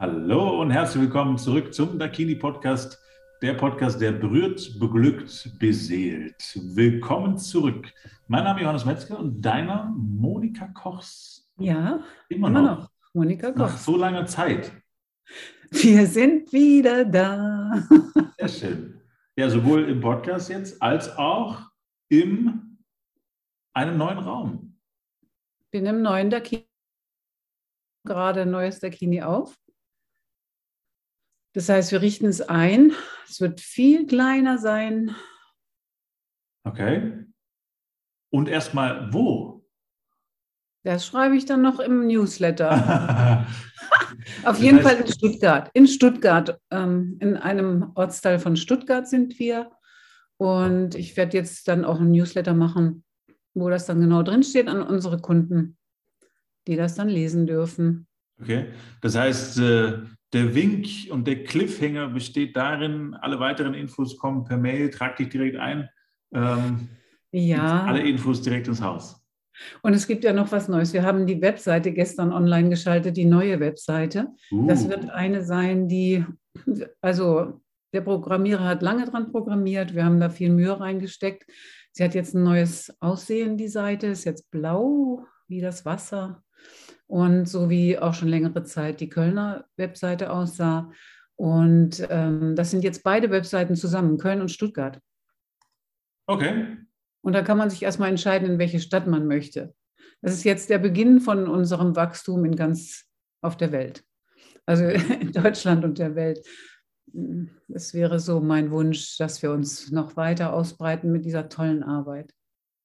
Hallo und herzlich willkommen zurück zum Dakini Podcast, der Podcast, der berührt, beglückt, beseelt. Willkommen zurück. Mein Name ist Johannes Metzger und deiner Monika Kochs. Ja, immer, immer noch. noch. Monika Kochs. Nach so langer Zeit. Wir sind wieder da. Sehr schön. Ja, sowohl im Podcast jetzt als auch in einem neuen Raum. Bin im neuen Dakini gerade ein neues Dakini auf. Das heißt, wir richten es ein. Es wird viel kleiner sein. Okay. Und erstmal wo? Das schreibe ich dann noch im Newsletter. Auf jeden Fall in Stuttgart. In Stuttgart, ähm, in einem Ortsteil von Stuttgart sind wir. Und ich werde jetzt dann auch ein Newsletter machen, wo das dann genau drinsteht an unsere Kunden, die das dann lesen dürfen. Okay, das heißt, äh, der Wink und der Cliffhanger besteht darin, alle weiteren Infos kommen per Mail, trag dich direkt ein. Ähm, ja. Alle Infos direkt ins Haus. Und es gibt ja noch was Neues. Wir haben die Webseite gestern online geschaltet, die neue Webseite. Uh. Das wird eine sein, die, also der Programmierer hat lange dran programmiert. Wir haben da viel Mühe reingesteckt. Sie hat jetzt ein neues Aussehen, die Seite, ist jetzt blau wie das Wasser und so wie auch schon längere Zeit die Kölner Webseite aussah. Und ähm, das sind jetzt beide Webseiten zusammen, Köln und Stuttgart. Okay. Und da kann man sich erstmal entscheiden, in welche Stadt man möchte. Das ist jetzt der Beginn von unserem Wachstum in ganz auf der Welt. Also in Deutschland und der Welt. Es wäre so mein Wunsch, dass wir uns noch weiter ausbreiten mit dieser tollen Arbeit.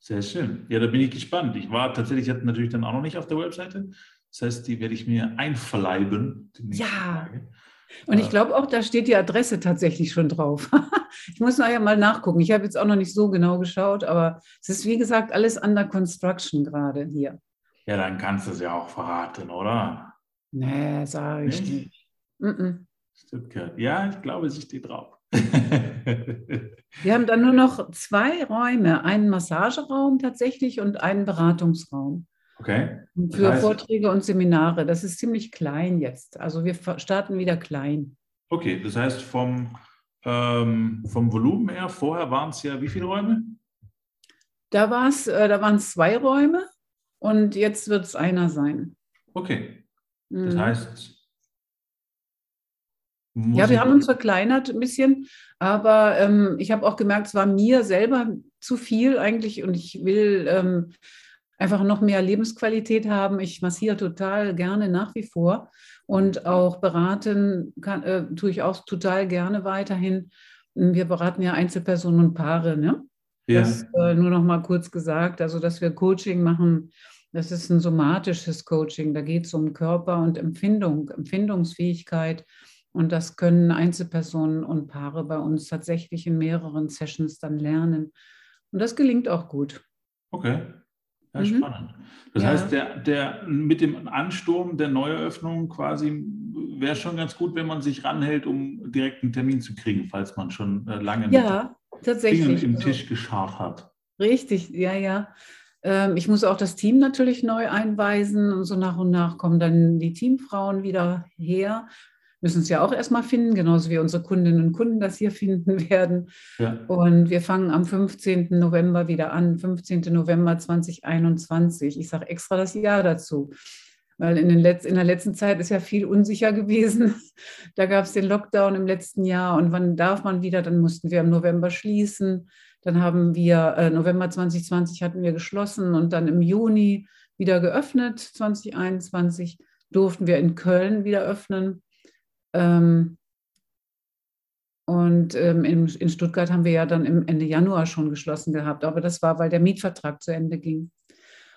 Sehr schön. Ja, da bin ich gespannt. Ich war tatsächlich natürlich dann auch noch nicht auf der Webseite. Das heißt, die werde ich mir einverleiben. Ja. Tage. Und ich äh. glaube auch, da steht die Adresse tatsächlich schon drauf. ich muss nachher mal nachgucken. Ich habe jetzt auch noch nicht so genau geschaut, aber es ist wie gesagt alles under construction gerade hier. Ja, dann kannst du es ja auch verraten, oder? Nee, sage ich nicht. nicht. Mm -mm. Stuttgart. Ja, ich glaube, sie steht drauf. Wir haben dann nur noch zwei Räume, einen Massageraum tatsächlich und einen Beratungsraum. Okay. Für heißt, Vorträge und Seminare. Das ist ziemlich klein jetzt. Also wir starten wieder klein. Okay, das heißt vom, ähm, vom Volumen her, vorher waren es ja wie viele Räume? Da, war's, äh, da waren es zwei Räume und jetzt wird es einer sein. Okay. Das mhm. heißt, ja, wir haben uns verkleinert ein bisschen, aber ähm, ich habe auch gemerkt, es war mir selber zu viel eigentlich und ich will ähm, einfach noch mehr Lebensqualität haben. Ich massiere total gerne nach wie vor und auch beraten kann, äh, tue ich auch total gerne weiterhin. Wir beraten ja Einzelpersonen und Paare, ne? Ja. Das äh, nur noch mal kurz gesagt, also dass wir Coaching machen. Das ist ein somatisches Coaching. Da geht es um Körper und Empfindung, Empfindungsfähigkeit und das können Einzelpersonen und Paare bei uns tatsächlich in mehreren Sessions dann lernen. Und das gelingt auch gut. Okay. Ja, mhm. spannend. Das ja. heißt, der, der mit dem Ansturm der Neueröffnung quasi wäre schon ganz gut, wenn man sich ranhält, um direkt einen Termin zu kriegen, falls man schon äh, lange ja, tatsächlich. im Tisch geschart hat. Richtig, ja, ja. Ähm, ich muss auch das Team natürlich neu einweisen und so nach und nach kommen dann die Teamfrauen wieder her müssen es ja auch erstmal finden, genauso wie unsere Kundinnen und Kunden das hier finden werden. Ja. Und wir fangen am 15. November wieder an, 15. November 2021. Ich sage extra das Jahr dazu, weil in, den Letz-, in der letzten Zeit ist ja viel unsicher gewesen. Da gab es den Lockdown im letzten Jahr und wann darf man wieder? Dann mussten wir im November schließen. Dann haben wir, äh, November 2020 hatten wir geschlossen und dann im Juni wieder geöffnet, 2021 durften wir in Köln wieder öffnen. Ähm, und ähm, in, in, Stuttgart haben wir ja dann im Ende Januar schon geschlossen gehabt, aber das war, weil der Mietvertrag zu Ende ging.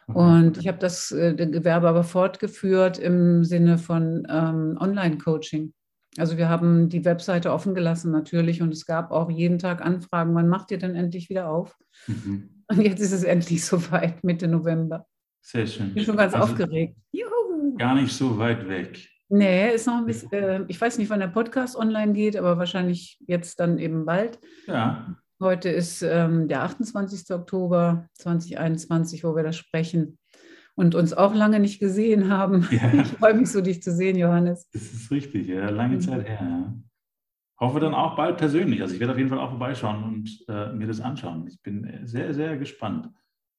Und ich habe das äh, Gewerbe aber fortgeführt im Sinne von ähm, Online-Coaching. Also wir haben die Webseite offen gelassen natürlich und es gab auch jeden Tag Anfragen, wann macht ihr denn endlich wieder auf? Mhm. Und jetzt ist es endlich soweit, Mitte November. Sehr schön. Ich bin schon ganz also aufgeregt. Juhu. Gar nicht so weit weg. Nee, ist noch ein bisschen, äh, ich weiß nicht, wann der Podcast online geht, aber wahrscheinlich jetzt dann eben bald. Ja. Heute ist ähm, der 28. Oktober 2021, wo wir das sprechen. und uns auch lange nicht gesehen haben. Ja. Ich freue mich so, dich zu sehen, Johannes. Das ist richtig, ja, lange mhm. Zeit her. Ja. Hoffe dann auch bald persönlich. Also ich werde auf jeden Fall auch vorbeischauen und äh, mir das anschauen. Ich bin sehr, sehr gespannt.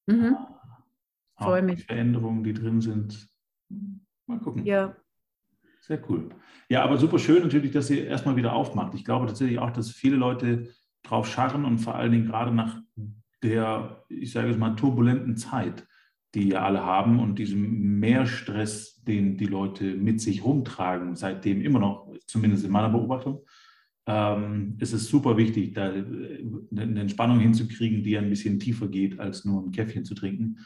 Mhm. Äh, freue mich. Die Veränderungen, die drin sind. Mal gucken. Ja. Sehr cool. Ja, aber super schön natürlich, dass ihr erstmal wieder aufmacht. Ich glaube tatsächlich auch, dass viele Leute drauf scharren und vor allen Dingen gerade nach der, ich sage es mal, turbulenten Zeit, die ja alle haben und diesem Mehrstress, den die Leute mit sich rumtragen, seitdem immer noch, zumindest in meiner Beobachtung, ähm, ist es super wichtig, da eine Entspannung hinzukriegen, die ein bisschen tiefer geht, als nur ein Käffchen zu trinken,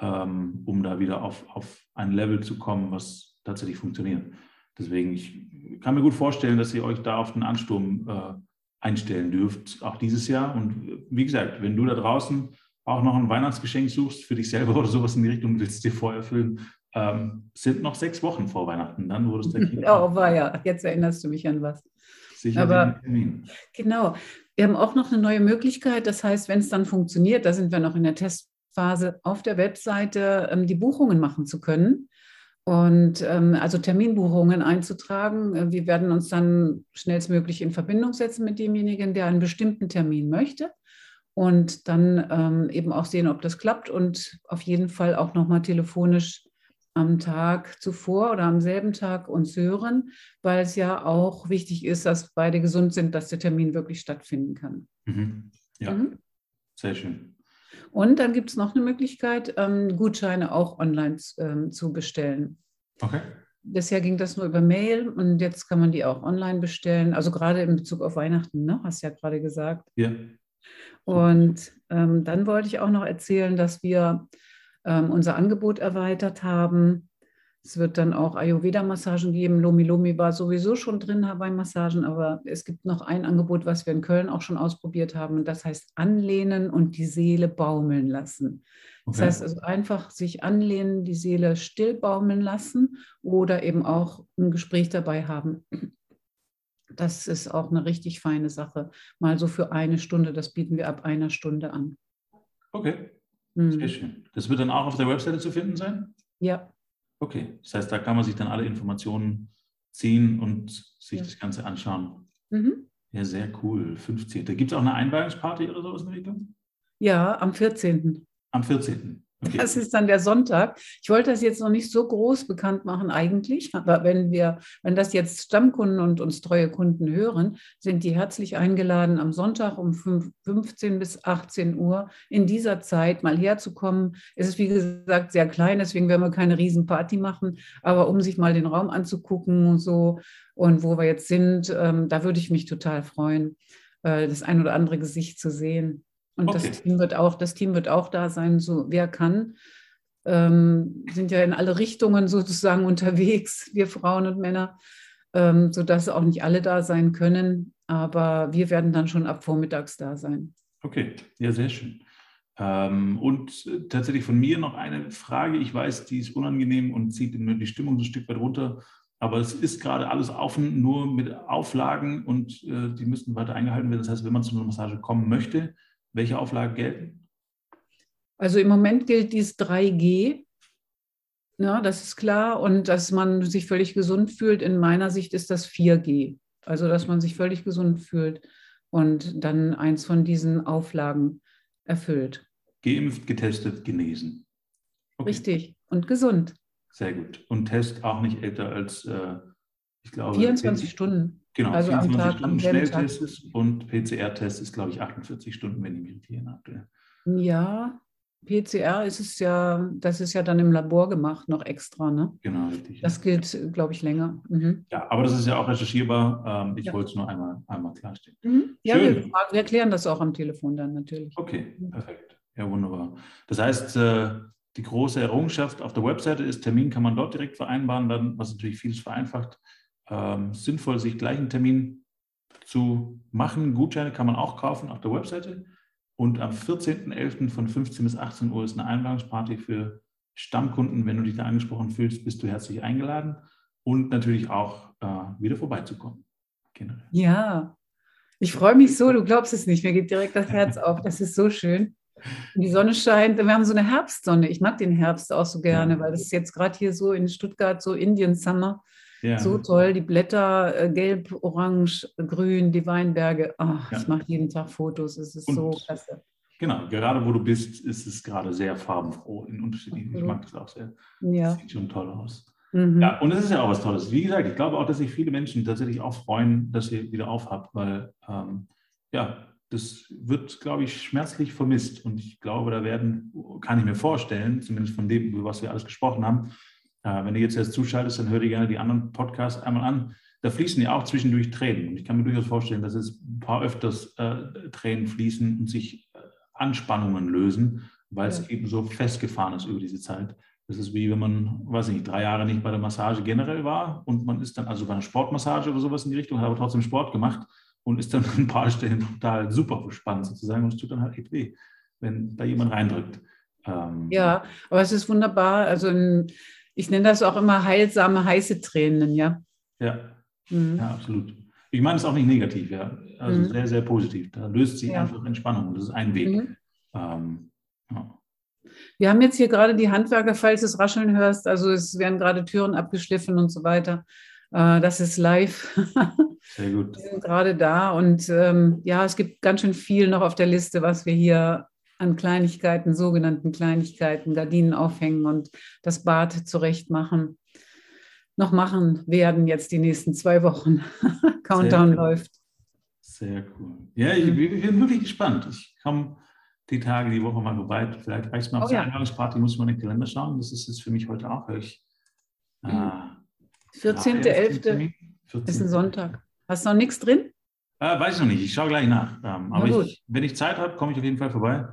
ähm, um da wieder auf, auf ein Level zu kommen, was tatsächlich funktioniert. Deswegen, ich kann mir gut vorstellen, dass ihr euch da auf den Ansturm äh, einstellen dürft, auch dieses Jahr. Und wie gesagt, wenn du da draußen auch noch ein Weihnachtsgeschenk suchst für dich selber oder sowas in die Richtung, willst du dir vorher erfüllen, ähm, sind noch sechs Wochen vor Weihnachten. Dann wurde es der Kind. Oh, war ja. Jetzt erinnerst du mich an was. Sicher Aber genau. Wir haben auch noch eine neue Möglichkeit. Das heißt, wenn es dann funktioniert, da sind wir noch in der Testphase, auf der Webseite ähm, die Buchungen machen zu können. Und ähm, also Terminbuchungen einzutragen. Äh, wir werden uns dann schnellstmöglich in Verbindung setzen mit demjenigen, der einen bestimmten Termin möchte. Und dann ähm, eben auch sehen, ob das klappt und auf jeden Fall auch nochmal telefonisch am Tag zuvor oder am selben Tag uns hören, weil es ja auch wichtig ist, dass beide gesund sind, dass der Termin wirklich stattfinden kann. Mhm. Ja, mhm. sehr schön. Und dann gibt es noch eine Möglichkeit, ähm, Gutscheine auch online ähm, zu bestellen. Okay. Bisher ging das nur über Mail und jetzt kann man die auch online bestellen. Also gerade in Bezug auf Weihnachten, ne? hast du ja gerade gesagt. Ja. Und ähm, dann wollte ich auch noch erzählen, dass wir ähm, unser Angebot erweitert haben. Es wird dann auch Ayurveda-Massagen geben. Lomi Lomi war sowieso schon drin, Hawaii-Massagen, aber es gibt noch ein Angebot, was wir in Köln auch schon ausprobiert haben. das heißt anlehnen und die Seele baumeln lassen. Okay. Das heißt also einfach sich anlehnen, die Seele still baumeln lassen oder eben auch ein Gespräch dabei haben. Das ist auch eine richtig feine Sache. Mal so für eine Stunde, das bieten wir ab einer Stunde an. Okay, sehr hm. schön. Das wird dann auch auf der Webseite zu finden sein? Ja. Okay, das heißt, da kann man sich dann alle Informationen ziehen und sich ja. das Ganze anschauen. Mhm. Ja, sehr cool. 15. Gibt es auch eine Einweihungsparty oder sowas in der Richtung? Ja, am 14. Am 14. Das ist dann der Sonntag. Ich wollte das jetzt noch nicht so groß bekannt machen eigentlich, aber wenn wir, wenn das jetzt Stammkunden und uns treue Kunden hören, sind die herzlich eingeladen, am Sonntag um 15 bis 18 Uhr in dieser Zeit mal herzukommen. Es ist wie gesagt sehr klein, deswegen werden wir keine Riesenparty machen, aber um sich mal den Raum anzugucken und so und wo wir jetzt sind, ähm, da würde ich mich total freuen, äh, das ein oder andere Gesicht zu sehen. Und okay. das Team wird auch, das Team wird auch da sein, so wer kann. Ähm, sind ja in alle Richtungen sozusagen unterwegs, wir Frauen und Männer, ähm, sodass auch nicht alle da sein können. Aber wir werden dann schon ab vormittags da sein. Okay, ja, sehr schön. Ähm, und äh, tatsächlich von mir noch eine Frage. Ich weiß, die ist unangenehm und zieht die Stimmung so ein Stück weit runter. Aber es ist gerade alles offen, nur mit Auflagen und äh, die müssen weiter eingehalten werden. Das heißt, wenn man zu einer Massage kommen möchte, welche Auflagen gelten? Also im Moment gilt dies 3G. Ja, das ist klar. Und dass man sich völlig gesund fühlt, in meiner Sicht ist das 4G. Also, dass man sich völlig gesund fühlt und dann eins von diesen Auflagen erfüllt. Geimpft, getestet, genesen. Okay. Richtig. Und gesund. Sehr gut. Und Test auch nicht älter als, äh, ich glaube, 24 10, Stunden. Genau, also 24 am Tag, Stunden Schnelltest und PCR-Test ist, glaube ich, 48 Stunden, wenn ich mich richtig erinnere. Ja, PCR ist es ja, das ist ja dann im Labor gemacht, noch extra, ne? Genau, richtig. Das gilt, glaube ich, länger. Mhm. Ja, aber das ist ja auch recherchierbar. Ähm, ich ja. wollte es nur einmal, einmal klarstellen. Mhm. Ja, wir, wir, erklären das auch am Telefon dann natürlich. Okay, mhm. perfekt. Ja, wunderbar. Das heißt, äh, die große Errungenschaft auf der Webseite ist, Termin kann man dort direkt vereinbaren, dann, was natürlich vieles vereinfacht ähm, sinnvoll, sich gleich einen Termin zu machen. Gutscheine kann man auch kaufen auf der Webseite. Und am 14.11. von 15 bis 18 Uhr ist eine Einladungsparty für Stammkunden. Wenn du dich da angesprochen fühlst, bist du herzlich eingeladen und natürlich auch äh, wieder vorbeizukommen. Generell. Ja, ich freue mich so, du glaubst es nicht, mir geht direkt das Herz auf. Das ist so schön. Die Sonne scheint. Wir haben so eine Herbstsonne. Ich mag den Herbst auch so gerne, weil das ist jetzt gerade hier so in Stuttgart so Indian Summer. Ja. So toll, die Blätter äh, gelb, orange, grün, die Weinberge. Oh, ja. Ich mache jeden Tag Fotos, es ist Und, so klasse. Genau, gerade wo du bist, ist es gerade sehr farbenfroh in unterschiedlichen. Ich mag das auch sehr. Ja. Sieht schon toll aus. Mhm. Ja, und es ist ja auch was Tolles. Wie gesagt, ich glaube auch, dass sich viele Menschen tatsächlich auch freuen, dass ihr wieder aufhabt, weil ähm, ja, das wird, glaube ich, schmerzlich vermisst. Und ich glaube, da werden, kann ich mir vorstellen, zumindest von dem, über was wir alles gesprochen haben, äh, wenn du jetzt erst zuschaltest, dann hör dir gerne die anderen Podcasts einmal an. Da fließen ja auch zwischendurch Tränen. Und ich kann mir durchaus vorstellen, dass es ein paar öfters äh, Tränen fließen und sich äh, Anspannungen lösen, weil ja. es eben so festgefahren ist über diese Zeit. Das ist wie wenn man, weiß ich nicht, drei Jahre nicht bei der Massage generell war und man ist dann also bei einer Sportmassage oder sowas in die Richtung, hat aber trotzdem Sport gemacht und ist dann an ein paar Stellen total super verspannt sozusagen und es tut dann halt echt weh, wenn da jemand reindrückt. Ähm, ja, aber es ist wunderbar. Also ein, ich nenne das auch immer heilsame, heiße Tränen, ja. Ja, mhm. ja absolut. Ich meine es auch nicht negativ, ja. Also mhm. sehr, sehr positiv. Da löst sich ja. einfach Entspannung und das ist ein Weg. Mhm. Ähm, ja. Wir haben jetzt hier gerade die Handwerker, falls du es rascheln hörst, also es werden gerade Türen abgeschliffen und so weiter. Äh, das ist live. Sehr gut. Wir sind gerade da und ähm, ja, es gibt ganz schön viel noch auf der Liste, was wir hier an Kleinigkeiten, sogenannten Kleinigkeiten, Gardinen aufhängen und das Bad zurechtmachen, noch machen werden jetzt die nächsten zwei Wochen. Countdown läuft. Sehr cool. Ja, ich, ich bin wirklich gespannt. Ich komme die Tage, die Woche mal vorbei. Vielleicht reicht mal auf oh, die ja. Einladungsparty, muss man in den Kalender schauen. Das ist jetzt für mich heute auch. Ich, äh, 14.11. ist ein Sonntag. Hast du noch nichts drin? Äh, weiß ich noch nicht. Ich schaue gleich nach. Ähm, aber ich, wenn ich Zeit habe, komme ich auf jeden Fall vorbei.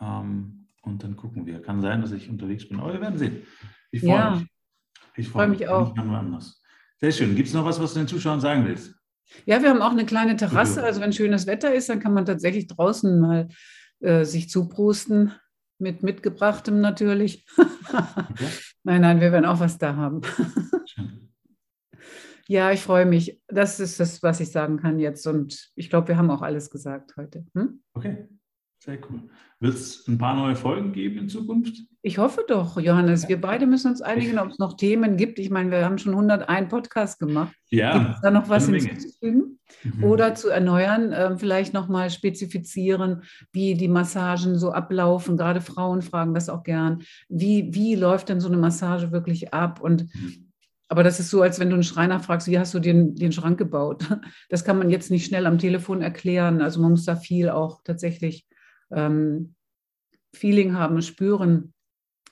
Ähm, und dann gucken wir. Kann sein, dass ich unterwegs bin. Aber wir werden sehen. Ich freue ja. mich. Ich freue freu mich, mich auch. Sehr schön. Gibt es noch was, was du den Zuschauern sagen willst? Ja, wir haben auch eine kleine Terrasse. Also wenn schönes Wetter ist, dann kann man tatsächlich draußen mal äh, sich zuprosten, mit mitgebrachtem natürlich. Okay. nein, nein, wir werden auch was da haben. ja, ich freue mich. Das ist das, was ich sagen kann jetzt. Und ich glaube, wir haben auch alles gesagt heute. Hm? Okay. Sehr cool. Wird es ein paar neue Folgen geben in Zukunft? Ich hoffe doch, Johannes. Wir beide müssen uns einigen, ob es noch Themen gibt. Ich meine, wir haben schon 101 Podcasts gemacht. Ja. Gibt es da noch was hinzuzufügen? Mhm. Oder zu erneuern, äh, vielleicht nochmal spezifizieren, wie die Massagen so ablaufen. Gerade Frauen fragen das auch gern. Wie, wie läuft denn so eine Massage wirklich ab? Und mhm. Aber das ist so, als wenn du einen Schreiner fragst, wie hast du den, den Schrank gebaut? Das kann man jetzt nicht schnell am Telefon erklären. Also man muss da viel auch tatsächlich ähm, Feeling haben, spüren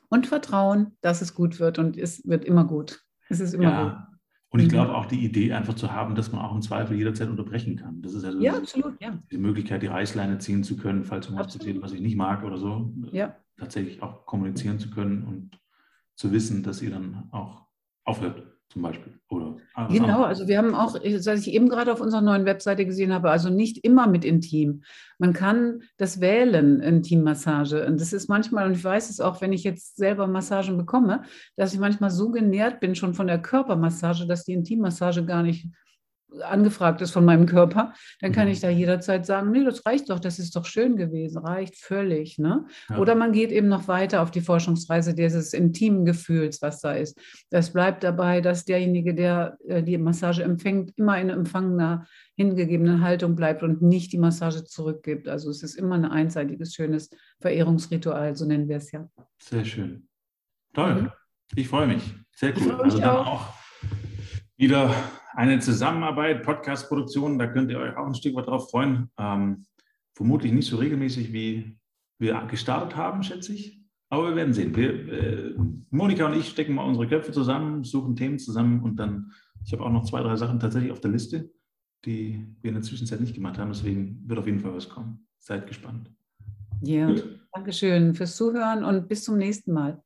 und vertrauen, dass es gut wird und es wird immer gut. Es ist immer ja. gut. Und ich mhm. glaube auch die Idee einfach zu haben, dass man auch im Zweifel jederzeit unterbrechen kann. Das ist also ja, absolut, ja. die Möglichkeit, die Reißleine ziehen zu können, falls irgendwas passiert, was ich nicht mag oder so. Ja. Tatsächlich auch kommunizieren zu können und zu wissen, dass ihr dann auch aufhört zum Beispiel. Oder genau, also wir haben auch, was ich eben gerade auf unserer neuen Webseite gesehen habe, also nicht immer mit Intim. Man kann das wählen, Intimmassage. Und das ist manchmal, und ich weiß es auch, wenn ich jetzt selber Massagen bekomme, dass ich manchmal so genährt bin schon von der Körpermassage, dass die Intimmassage gar nicht angefragt ist von meinem Körper, dann kann mhm. ich da jederzeit sagen, nee, das reicht doch, das ist doch schön gewesen, reicht völlig. Ne? Ja. Oder man geht eben noch weiter auf die Forschungsreise dieses intimen Gefühls, was da ist. Das bleibt dabei, dass derjenige, der äh, die Massage empfängt, immer in empfangener, hingegebenen Haltung bleibt und nicht die Massage zurückgibt. Also es ist immer ein einseitiges, schönes Verehrungsritual, so nennen wir es ja. Sehr schön. Toll. Mhm. Ich freue mich. Sehr cool. Also dann auch. Wieder eine Zusammenarbeit, Podcast-Produktion, da könnt ihr euch auch ein Stück weit drauf freuen. Ähm, vermutlich nicht so regelmäßig, wie wir gestartet haben, schätze ich. Aber wir werden sehen. Wir, äh, Monika und ich stecken mal unsere Köpfe zusammen, suchen Themen zusammen und dann, ich habe auch noch zwei, drei Sachen tatsächlich auf der Liste, die wir in der Zwischenzeit nicht gemacht haben. Deswegen wird auf jeden Fall was kommen. Seid gespannt. Ja, Gut. Dankeschön fürs Zuhören und bis zum nächsten Mal.